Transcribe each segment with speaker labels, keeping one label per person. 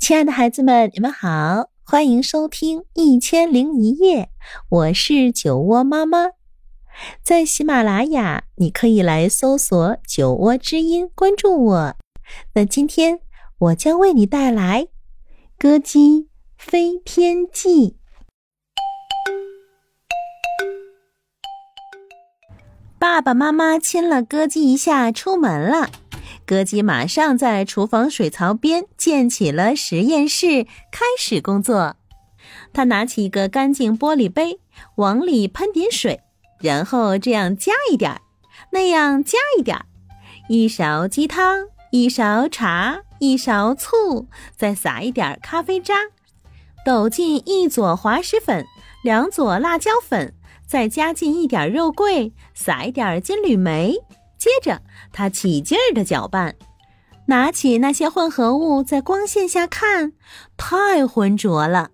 Speaker 1: 亲爱的孩子们，你们好，欢迎收听《一千零一夜》，我是酒窝妈妈。在喜马拉雅，你可以来搜索“酒窝之音”，关注我。那今天我将为你带来《歌姬飞天记》。爸爸妈妈亲了歌姬一下，出门了。歌姬马上在厨房水槽边建起了实验室，开始工作。他拿起一个干净玻璃杯，往里喷点水，然后这样加一点儿，那样加一点儿，一勺鸡汤，一勺茶，一勺醋，再撒一点咖啡渣，抖进一撮滑石粉，两撮辣椒粉，再加进一点肉桂，撒一点金缕梅。接着，他起劲儿的搅拌，拿起那些混合物，在光线下看，太浑浊了。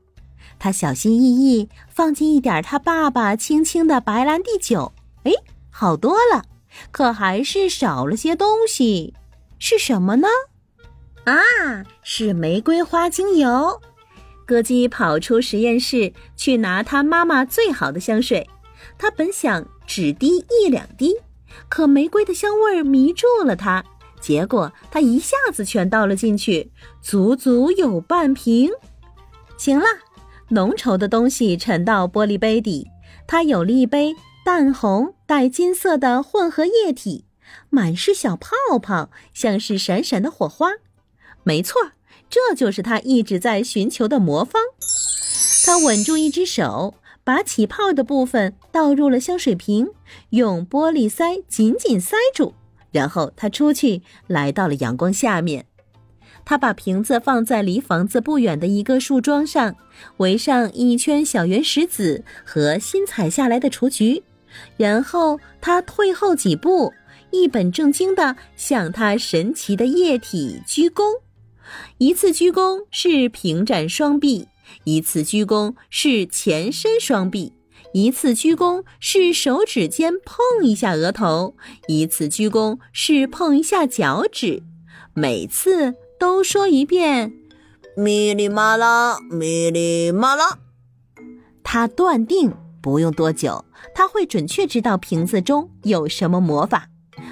Speaker 1: 他小心翼翼放进一点他爸爸轻轻的白兰地酒，哎，好多了，可还是少了些东西，是什么呢？啊，是玫瑰花精油。歌姬跑出实验室去拿他妈妈最好的香水，他本想只滴一两滴。可玫瑰的香味迷住了他，结果他一下子全倒了进去，足足有半瓶。行了，浓稠的东西沉到玻璃杯底，它有了一杯淡红带金色的混合液体，满是小泡泡，像是闪闪的火花。没错，这就是他一直在寻求的魔方。他稳住一只手。把起泡的部分倒入了香水瓶，用玻璃塞紧紧塞住，然后他出去，来到了阳光下面。他把瓶子放在离房子不远的一个树桩上，围上一圈小圆石子和新采下来的雏菊，然后他退后几步，一本正经地向他神奇的液体鞠躬。一次鞠躬是平展双臂。一次鞠躬是前伸双臂，一次鞠躬是手指尖碰一下额头，一次鞠躬是碰一下脚趾，每次都说一遍“咪哩嘛啦，咪哩嘛啦”。他断定不用多久，他会准确知道瓶子中有什么魔法。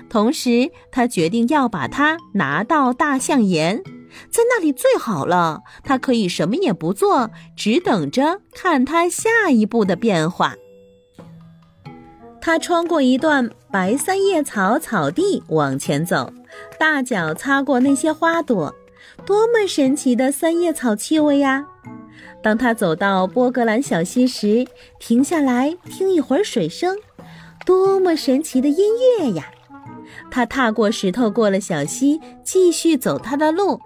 Speaker 1: 同时，他决定要把它拿到大象岩。在那里最好了，他可以什么也不做，只等着看他下一步的变化。他穿过一段白三叶草草地往前走，大脚擦过那些花朵，多么神奇的三叶草气味呀！当他走到波格兰小溪时，停下来听一会儿水声，多么神奇的音乐呀！他踏过石头，过了小溪，继续走他的路。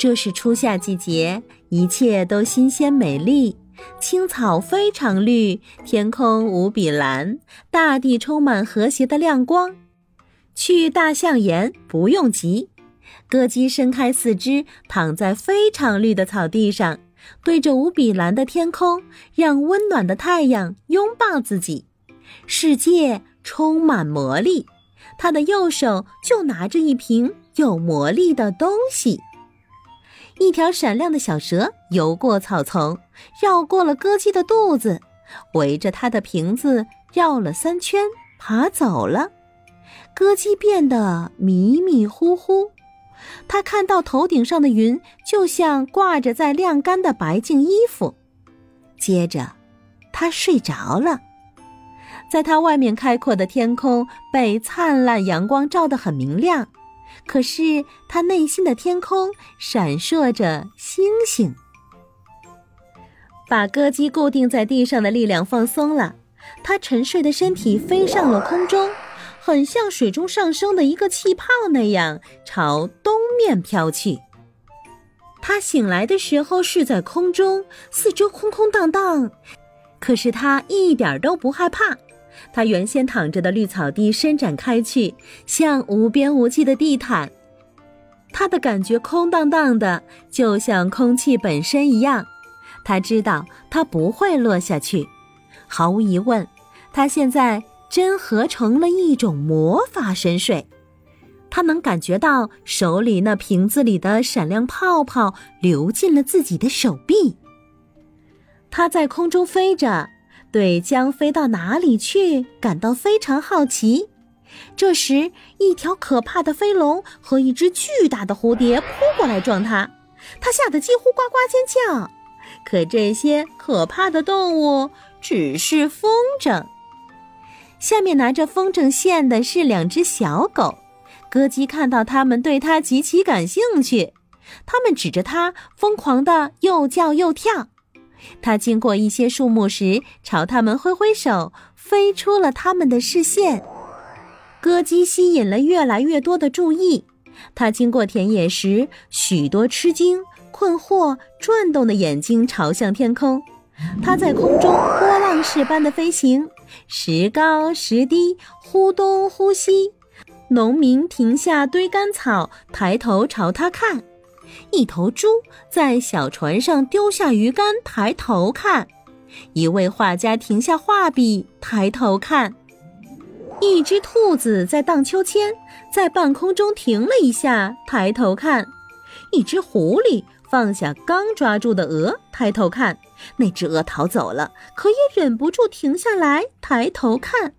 Speaker 1: 这是初夏季节，一切都新鲜美丽，青草非常绿，天空无比蓝，大地充满和谐的亮光。去大象岩不用急，歌姬伸开四肢，躺在非常绿的草地上，对着无比蓝的天空，让温暖的太阳拥抱自己。世界充满魔力，他的右手就拿着一瓶有魔力的东西。一条闪亮的小蛇游过草丛，绕过了歌姬的肚子，围着它的瓶子绕了三圈，爬走了。歌姬变得迷迷糊糊，他看到头顶上的云就像挂着在晾干的白净衣服。接着，他睡着了。在他外面开阔的天空被灿烂阳光照得很明亮。可是他内心的天空闪烁着星星。把歌姬固定在地上的力量放松了，他沉睡的身体飞上了空中，很像水中上升的一个气泡那样朝东面飘去。他醒来的时候是在空中，四周空空荡荡，可是他一点都不害怕。他原先躺着的绿草地伸展开去，像无边无际的地毯。他的感觉空荡荡的，就像空气本身一样。他知道他不会落下去。毫无疑问，他现在真合成了一种魔法神水。他能感觉到手里那瓶子里的闪亮泡泡流进了自己的手臂。他在空中飞着，对将飞到哪里去感到非常好奇。这时，一条可怕的飞龙和一只巨大的蝴蝶扑过来撞他，他吓得几乎呱呱尖叫。可这些可怕的动物只是风筝。下面拿着风筝线的是两只小狗。歌姬看到它们对它极其感兴趣，它们指着它疯狂地又叫又跳。它经过一些树木时，朝它们挥挥手，飞出了它们的视线。歌姬吸引了越来越多的注意。它经过田野时，许多吃惊、困惑、转动的眼睛朝向天空。它在空中波浪式般的飞行，时高时低，忽东忽西。农民停下堆干草，抬头朝他看。一头猪在小船上丢下鱼竿，抬头看；一位画家停下画笔，抬头看；一只兔子在荡秋千，在半空中停了一下，抬头看；一只狐狸放下刚抓住的鹅，抬头看；那只鹅逃走了，可也忍不住停下来，抬头看。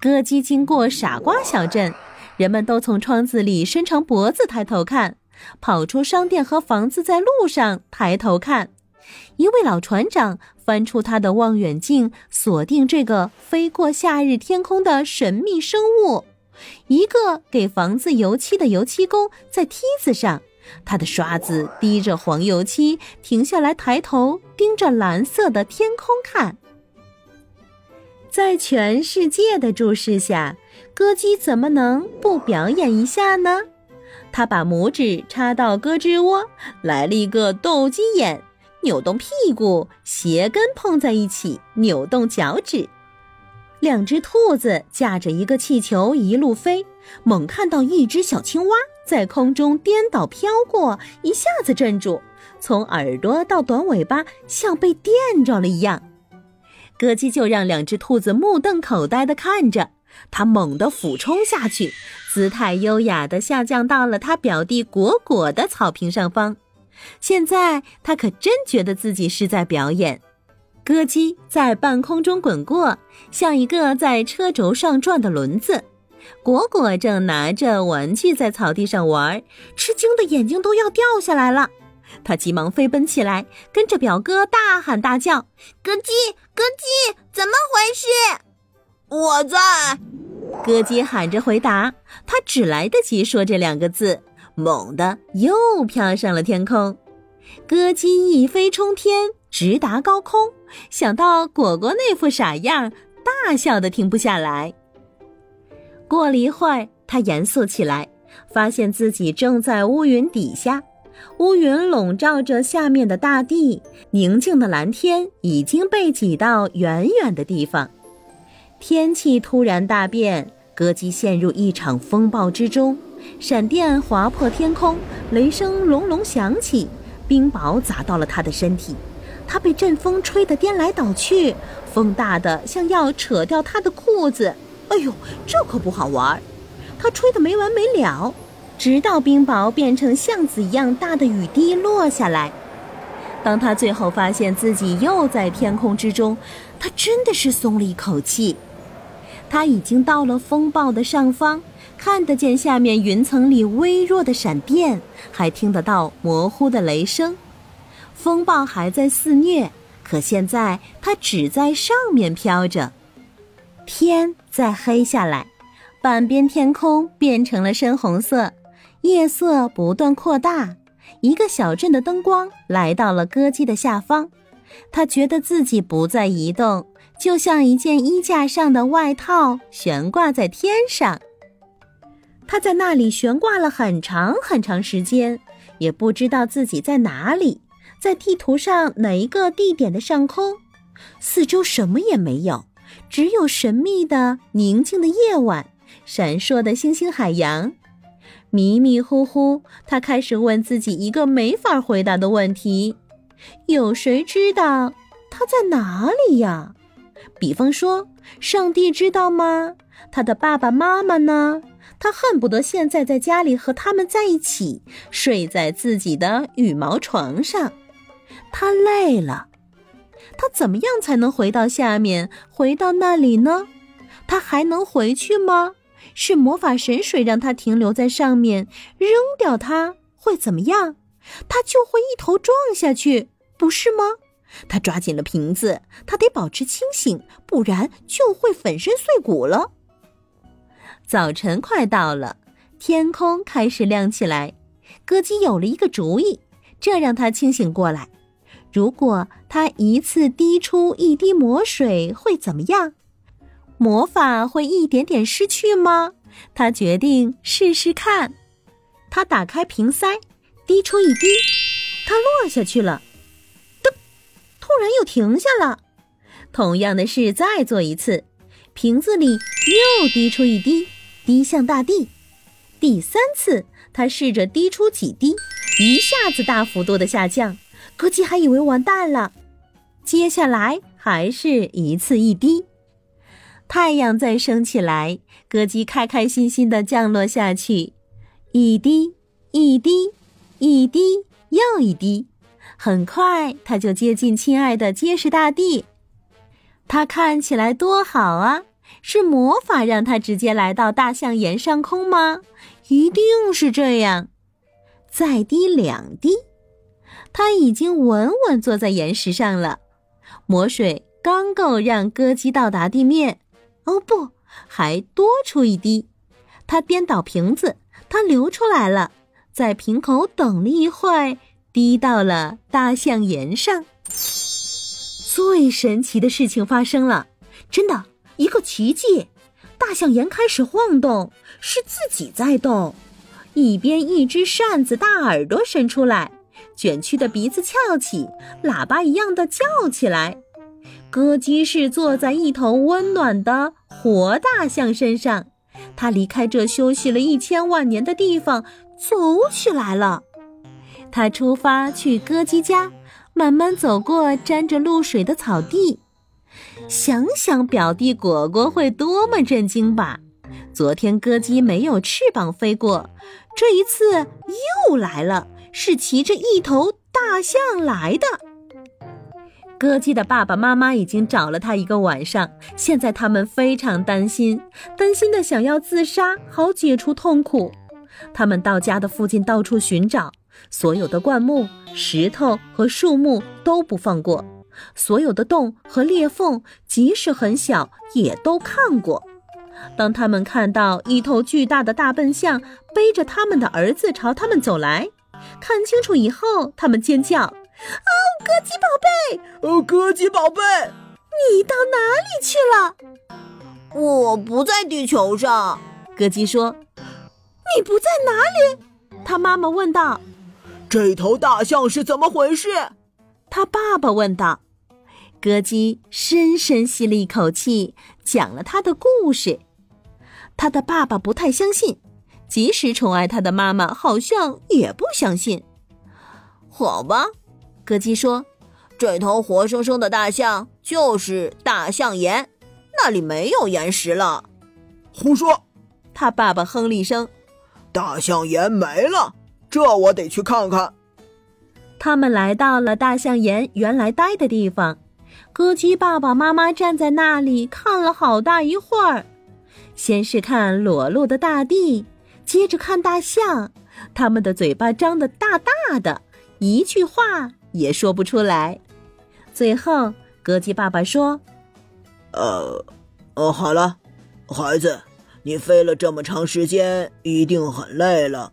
Speaker 1: 歌姬经过傻瓜小镇，人们都从窗子里伸长脖子抬头看。跑出商店和房子，在路上抬头看，一位老船长翻出他的望远镜，锁定这个飞过夏日天空的神秘生物。一个给房子油漆的油漆工在梯子上，他的刷子滴着黄油漆，停下来抬头盯着蓝色的天空看。在全世界的注视下，歌姬怎么能不表演一下呢？他把拇指插到胳肢窝，来了一个斗鸡眼，扭动屁股，鞋跟碰在一起，扭动脚趾。两只兔子驾着一个气球一路飞，猛看到一只小青蛙在空中颠倒飘过，一下子镇住，从耳朵到短尾巴像被电着了一样。歌姬就让两只兔子目瞪口呆地看着。他猛地俯冲下去，姿态优雅地下降到了他表弟果果的草坪上方。现在他可真觉得自己是在表演。歌姬在半空中滚过，像一个在车轴上转的轮子。果果正拿着玩具在草地上玩，吃惊的眼睛都要掉下来了。他急忙飞奔起来，跟着表哥大喊大叫：“
Speaker 2: 歌姬，歌姬，怎么回事？”
Speaker 3: 我在，
Speaker 1: 歌姬喊着回答。他只来得及说这两个字，猛地又飘上了天空。歌姬一飞冲天，直达高空。想到果果那副傻样，大笑的停不下来。过了一会儿，他严肃起来，发现自己正在乌云底下。乌云笼罩着下面的大地，宁静的蓝天已经被挤到远远的地方。天气突然大变，歌姬陷入一场风暴之中，闪电划破天空，雷声隆隆响起，冰雹砸到了他的身体，他被阵风吹得颠来倒去，风大的像要扯掉他的裤子。哎呦，这可不好玩！他吹得没完没了，直到冰雹变成橡子一样大的雨滴落下来。当他最后发现自己又在天空之中，他真的是松了一口气。他已经到了风暴的上方，看得见下面云层里微弱的闪电，还听得到模糊的雷声。风暴还在肆虐，可现在它只在上面飘着。天在黑下来，半边天空变成了深红色，夜色不断扩大。一个小镇的灯光来到了歌姬的下方，他觉得自己不再移动。就像一件衣架上的外套悬挂在天上，他在那里悬挂了很长很长时间，也不知道自己在哪里，在地图上哪一个地点的上空。四周什么也没有，只有神秘的宁静的夜晚，闪烁的星星海洋。迷迷糊糊，他开始问自己一个没法回答的问题：有谁知道他在哪里呀？比方说，上帝知道吗？他的爸爸妈妈呢？他恨不得现在在家里和他们在一起，睡在自己的羽毛床上。他累了，他怎么样才能回到下面，回到那里呢？他还能回去吗？是魔法神水让他停留在上面，扔掉它会怎么样？他就会一头撞下去，不是吗？他抓紧了瓶子，他得保持清醒，不然就会粉身碎骨了。早晨快到了，天空开始亮起来。歌姬有了一个主意，这让他清醒过来。如果他一次滴出一滴魔水，会怎么样？魔法会一点点失去吗？他决定试试看。他打开瓶塞，滴出一滴，它落下去了。突然又停下了。同样的事再做一次，瓶子里又滴出一滴，滴向大地。第三次，他试着滴出几滴，一下子大幅度的下降。歌姬还以为完蛋了。接下来还是一次一滴。太阳在升起来，歌姬开开心心的降落下去，一滴一滴一滴又一滴，很快他就接近亲爱的结实大地。他看起来多好啊！是魔法让他直接来到大象岩上空吗？一定是这样。再滴两滴，他已经稳稳坐在岩石上了。魔水刚够让歌姬到达地面。哦不，还多出一滴！他颠倒瓶子，它流出来了，在瓶口等了一会，滴到了大象岩上。最神奇的事情发生了，真的一个奇迹！大象岩开始晃动，是自己在动。一边一只扇子大耳朵伸出来，卷曲的鼻子翘起，喇叭一样的叫起来。歌姬是坐在一头温暖的活大象身上，它离开这休息了一千万年的地方，走起来了。他出发去歌姬家，慢慢走过沾着露水的草地。想想表弟果果会多么震惊吧！昨天歌姬没有翅膀飞过，这一次又来了，是骑着一头大象来的。歌姬的爸爸妈妈已经找了他一个晚上，现在他们非常担心，担心的想要自杀，好解除痛苦。他们到家的附近到处寻找，所有的灌木、石头和树木都不放过，所有的洞和裂缝，即使很小，也都看过。当他们看到一头巨大的大笨象背着他们的儿子朝他们走来，看清楚以后，他们尖叫。哦，歌姬宝贝！
Speaker 3: 哦，歌姬宝贝，
Speaker 1: 你到哪里去了？
Speaker 3: 我不在地球上。
Speaker 1: 歌姬说：“你不在哪里？”他妈妈问道。
Speaker 3: “这头大象是怎么回事？”
Speaker 1: 他爸爸问道。歌姬深深吸了一口气，讲了他的故事。他的爸爸不太相信，即使宠爱他的妈妈，好像也不相信。
Speaker 3: 好吧。歌姬说：“这头活生生的大象就是大象岩，那里没有岩石了。”
Speaker 4: 胡说！
Speaker 1: 他爸爸哼了一声：“
Speaker 4: 大象岩没了，这我得去看看。”
Speaker 1: 他们来到了大象岩原来待的地方，歌姬爸爸妈妈站在那里看了好大一会儿，先是看裸露的大地，接着看大象，他们的嘴巴张得大大的，一句话。也说不出来。最后，歌姬爸爸说：“
Speaker 4: 呃，哦，好了，孩子，你飞了这么长时间，一定很累了，